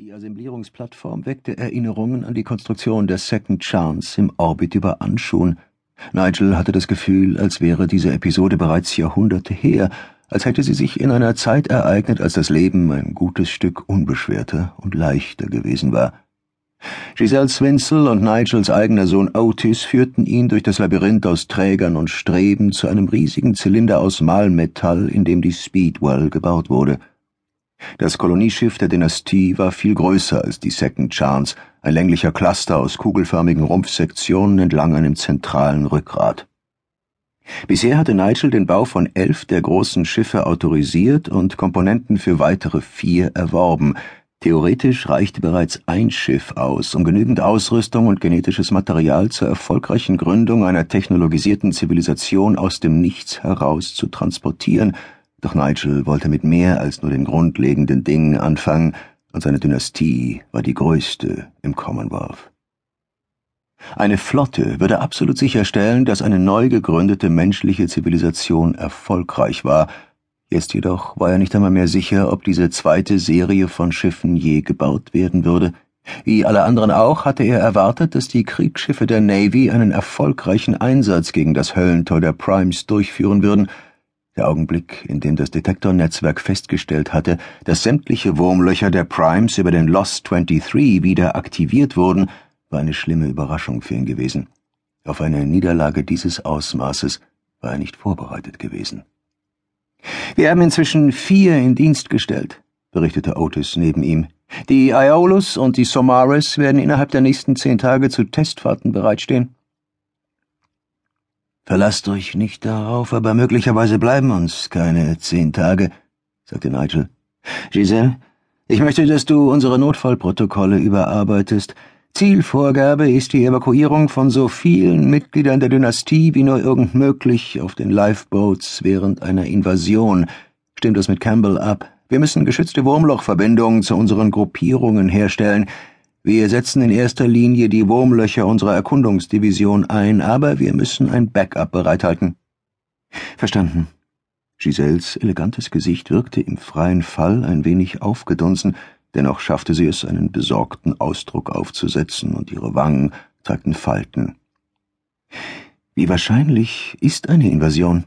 Die Assemblierungsplattform weckte Erinnerungen an die Konstruktion der Second Chance im Orbit über Anschun. Nigel hatte das Gefühl, als wäre diese Episode bereits Jahrhunderte her, als hätte sie sich in einer Zeit ereignet, als das Leben ein gutes Stück unbeschwerter und leichter gewesen war. Giselle Swinzel und Nigels eigener Sohn Otis führten ihn durch das Labyrinth aus Trägern und Streben zu einem riesigen Zylinder aus Mahlmetall, in dem die Speedwell gebaut wurde. Das Kolonieschiff der Dynastie war viel größer als die Second Chance, ein länglicher Cluster aus kugelförmigen Rumpfsektionen entlang einem zentralen Rückgrat. Bisher hatte Nigel den Bau von elf der großen Schiffe autorisiert und Komponenten für weitere vier erworben. Theoretisch reichte bereits ein Schiff aus, um genügend Ausrüstung und genetisches Material zur erfolgreichen Gründung einer technologisierten Zivilisation aus dem Nichts heraus zu transportieren – doch Nigel wollte mit mehr als nur den grundlegenden Dingen anfangen, und seine Dynastie war die größte im Commonwealth. Eine Flotte würde absolut sicherstellen, dass eine neu gegründete menschliche Zivilisation erfolgreich war, jetzt jedoch war er nicht einmal mehr sicher, ob diese zweite Serie von Schiffen je gebaut werden würde. Wie alle anderen auch hatte er erwartet, dass die Kriegsschiffe der Navy einen erfolgreichen Einsatz gegen das Höllentor der Primes durchführen würden, der Augenblick, in dem das Detektornetzwerk festgestellt hatte, dass sämtliche Wurmlöcher der Primes über den Lost 23 wieder aktiviert wurden, war eine schlimme Überraschung für ihn gewesen. Auf eine Niederlage dieses Ausmaßes war er nicht vorbereitet gewesen. Wir haben inzwischen vier in Dienst gestellt, berichtete Otis neben ihm. Die Iolus und die Somaris werden innerhalb der nächsten zehn Tage zu Testfahrten bereitstehen. Verlasst euch nicht darauf, aber möglicherweise bleiben uns keine zehn Tage, sagte Nigel. Giselle, ich möchte, dass du unsere Notfallprotokolle überarbeitest. Zielvorgabe ist die Evakuierung von so vielen Mitgliedern der Dynastie wie nur irgend möglich auf den Lifeboats während einer Invasion. Stimmt das mit Campbell ab? Wir müssen geschützte Wurmlochverbindungen zu unseren Gruppierungen herstellen. Wir setzen in erster Linie die Wurmlöcher unserer Erkundungsdivision ein, aber wir müssen ein Backup bereithalten. Verstanden. Giselles elegantes Gesicht wirkte im freien Fall ein wenig aufgedunsen, dennoch schaffte sie es, einen besorgten Ausdruck aufzusetzen, und ihre Wangen zeigten Falten. Wie wahrscheinlich ist eine Invasion?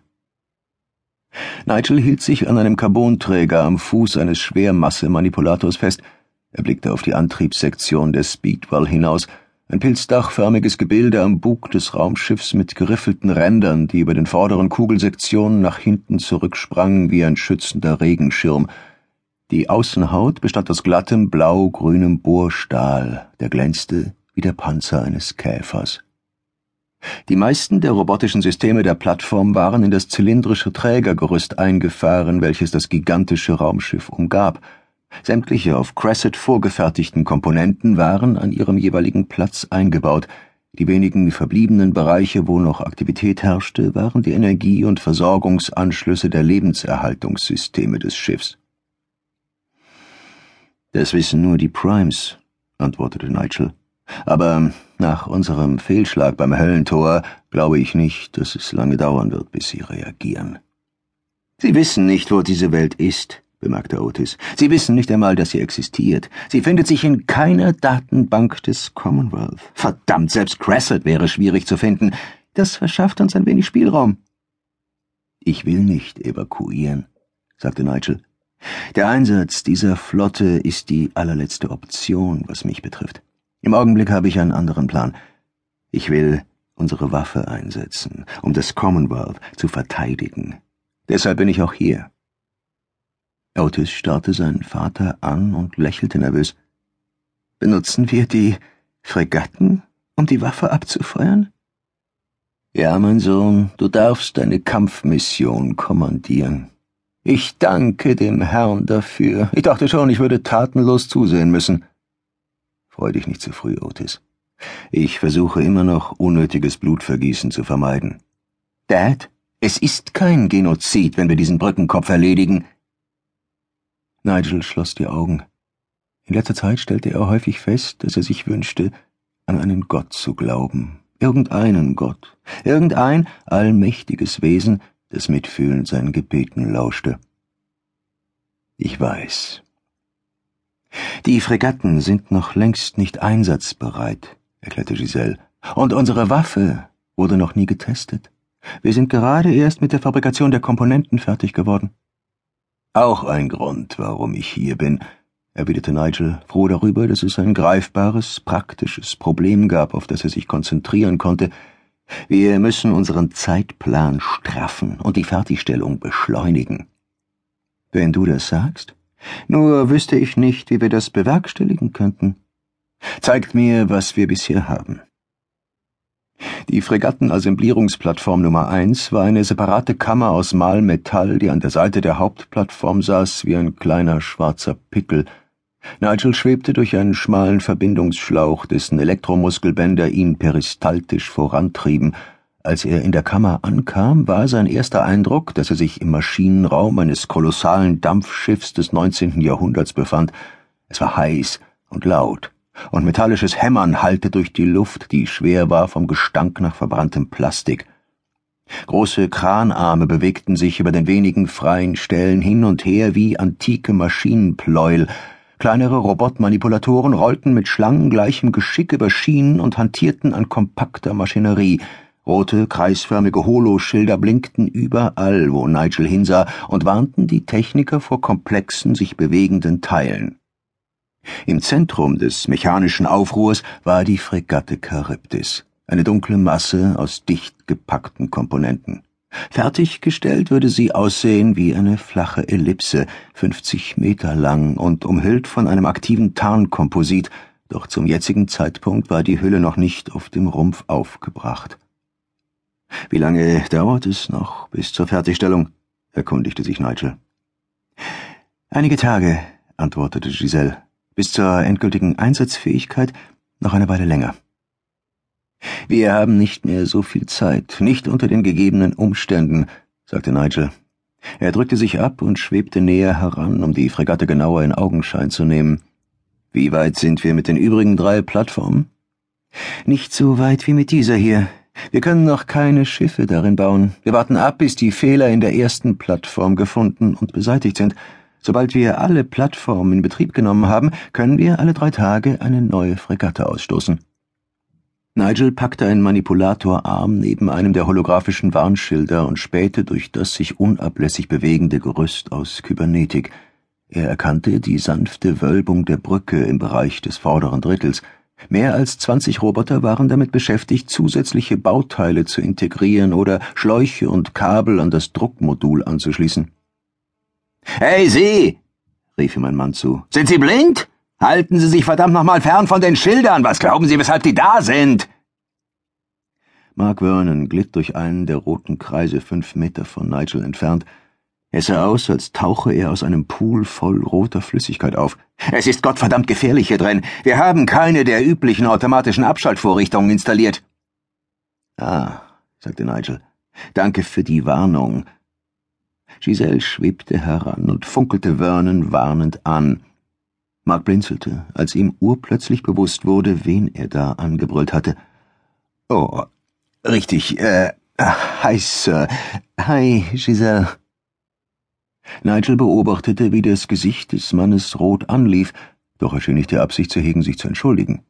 Nigel hielt sich an einem Carbonträger am Fuß eines Schwermasse-Manipulators fest, er blickte auf die Antriebssektion des Speedwell hinaus, ein pilzdachförmiges Gebilde am Bug des Raumschiffs mit geriffelten Rändern, die über den vorderen Kugelsektionen nach hinten zurücksprangen wie ein schützender Regenschirm. Die Außenhaut bestand aus glattem blau-grünem Bohrstahl, der glänzte wie der Panzer eines Käfers. Die meisten der robotischen Systeme der Plattform waren in das zylindrische Trägergerüst eingefahren, welches das gigantische Raumschiff umgab – Sämtliche auf Cresset vorgefertigten Komponenten waren an ihrem jeweiligen Platz eingebaut, die wenigen verbliebenen Bereiche, wo noch Aktivität herrschte, waren die Energie- und Versorgungsanschlüsse der Lebenserhaltungssysteme des Schiffs. Das wissen nur die Primes, antwortete Nigel. Aber nach unserem Fehlschlag beim Höllentor glaube ich nicht, dass es lange dauern wird, bis sie reagieren. Sie wissen nicht, wo diese Welt ist, bemerkte Otis. Sie wissen nicht einmal, dass sie existiert. Sie findet sich in keiner Datenbank des Commonwealth. Verdammt, selbst Crescent wäre schwierig zu finden. Das verschafft uns ein wenig Spielraum. Ich will nicht evakuieren, sagte Nigel. Der Einsatz dieser Flotte ist die allerletzte Option, was mich betrifft. Im Augenblick habe ich einen anderen Plan. Ich will unsere Waffe einsetzen, um das Commonwealth zu verteidigen. Deshalb bin ich auch hier. Otis starrte seinen Vater an und lächelte nervös. Benutzen wir die Fregatten, um die Waffe abzufeuern? Ja, mein Sohn, du darfst deine Kampfmission kommandieren. Ich danke dem Herrn dafür. Ich dachte schon, ich würde tatenlos zusehen müssen. Freu dich nicht zu früh, Otis. Ich versuche immer noch, unnötiges Blutvergießen zu vermeiden. Dad, es ist kein Genozid, wenn wir diesen Brückenkopf erledigen. Nigel schloss die Augen. In letzter Zeit stellte er häufig fest, dass er sich wünschte, an einen Gott zu glauben. Irgendeinen Gott. Irgendein allmächtiges Wesen, das mitfühlend seinen Gebeten lauschte. Ich weiß. Die Fregatten sind noch längst nicht einsatzbereit, erklärte Giselle. Und unsere Waffe wurde noch nie getestet. Wir sind gerade erst mit der Fabrikation der Komponenten fertig geworden. Auch ein Grund, warum ich hier bin, erwiderte Nigel, froh darüber, dass es ein greifbares, praktisches Problem gab, auf das er sich konzentrieren konnte. Wir müssen unseren Zeitplan straffen und die Fertigstellung beschleunigen. Wenn du das sagst, nur wüsste ich nicht, wie wir das bewerkstelligen könnten. Zeigt mir, was wir bisher haben. Die Fregattenassemblierungsplattform Nummer eins war eine separate Kammer aus Mahlmetall, die an der Seite der Hauptplattform saß wie ein kleiner schwarzer Pickel. Nigel schwebte durch einen schmalen Verbindungsschlauch, dessen Elektromuskelbänder ihn peristaltisch vorantrieben, als er in der Kammer ankam, war sein erster Eindruck, dass er sich im Maschinenraum eines kolossalen Dampfschiffs des 19. Jahrhunderts befand. Es war heiß und laut, und metallisches Hämmern hallte durch die Luft, die schwer war vom Gestank nach verbranntem Plastik. Große Kranarme bewegten sich über den wenigen freien Stellen hin und her wie antike Maschinenpleuel, Kleinere Robotmanipulatoren rollten mit schlangengleichem Geschick über Schienen und hantierten an kompakter Maschinerie, Rote, kreisförmige Holoschilder blinkten überall, wo Nigel hinsah, und warnten die Techniker vor komplexen, sich bewegenden Teilen. Im Zentrum des mechanischen Aufruhrs war die Fregatte Charybdis, eine dunkle Masse aus dicht gepackten Komponenten. Fertiggestellt würde sie aussehen wie eine flache Ellipse, 50 Meter lang und umhüllt von einem aktiven Tarnkomposit, doch zum jetzigen Zeitpunkt war die Hülle noch nicht auf dem Rumpf aufgebracht. Wie lange dauert es noch bis zur Fertigstellung? erkundigte sich Nigel. Einige Tage, antwortete Giselle. Bis zur endgültigen Einsatzfähigkeit noch eine Weile länger. Wir haben nicht mehr so viel Zeit, nicht unter den gegebenen Umständen, sagte Nigel. Er drückte sich ab und schwebte näher heran, um die Fregatte genauer in Augenschein zu nehmen. Wie weit sind wir mit den übrigen drei Plattformen? Nicht so weit wie mit dieser hier, wir können noch keine Schiffe darin bauen. Wir warten ab, bis die Fehler in der ersten Plattform gefunden und beseitigt sind. Sobald wir alle Plattformen in Betrieb genommen haben, können wir alle drei Tage eine neue Fregatte ausstoßen. Nigel packte einen Manipulatorarm neben einem der holographischen Warnschilder und spähte durch das sich unablässig bewegende Gerüst aus Kybernetik. Er erkannte die sanfte Wölbung der Brücke im Bereich des vorderen Drittels – Mehr als 20 Roboter waren damit beschäftigt, zusätzliche Bauteile zu integrieren oder Schläuche und Kabel an das Druckmodul anzuschließen. Hey Sie! rief ihm ein Mann zu. Sind Sie blind? Halten Sie sich verdammt nochmal fern von den Schildern. Was glauben Sie, weshalb die da sind? Mark Vernon glitt durch einen der roten Kreise fünf Meter von Nigel entfernt, es sah aus, als tauche er aus einem Pool voll roter Flüssigkeit auf. Es ist gottverdammt gefährlich hier drin. Wir haben keine der üblichen automatischen Abschaltvorrichtungen installiert. Ah, sagte Nigel. Danke für die Warnung. Giselle schwebte heran und funkelte Vernon warnend an. Mark blinzelte, als ihm urplötzlich bewusst wurde, wen er da angebrüllt hatte. Oh, richtig, äh, hi, Sir. Hi, Giselle. Nigel beobachtete, wie das Gesicht des Mannes rot anlief, doch er schien nicht die Absicht zu hegen, sich zu entschuldigen.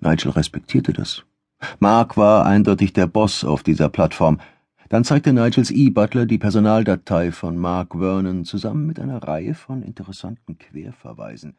Nigel respektierte das. Mark war eindeutig der Boss auf dieser Plattform. Dann zeigte Nigels E-Butler die Personaldatei von Mark Vernon zusammen mit einer Reihe von interessanten Querverweisen.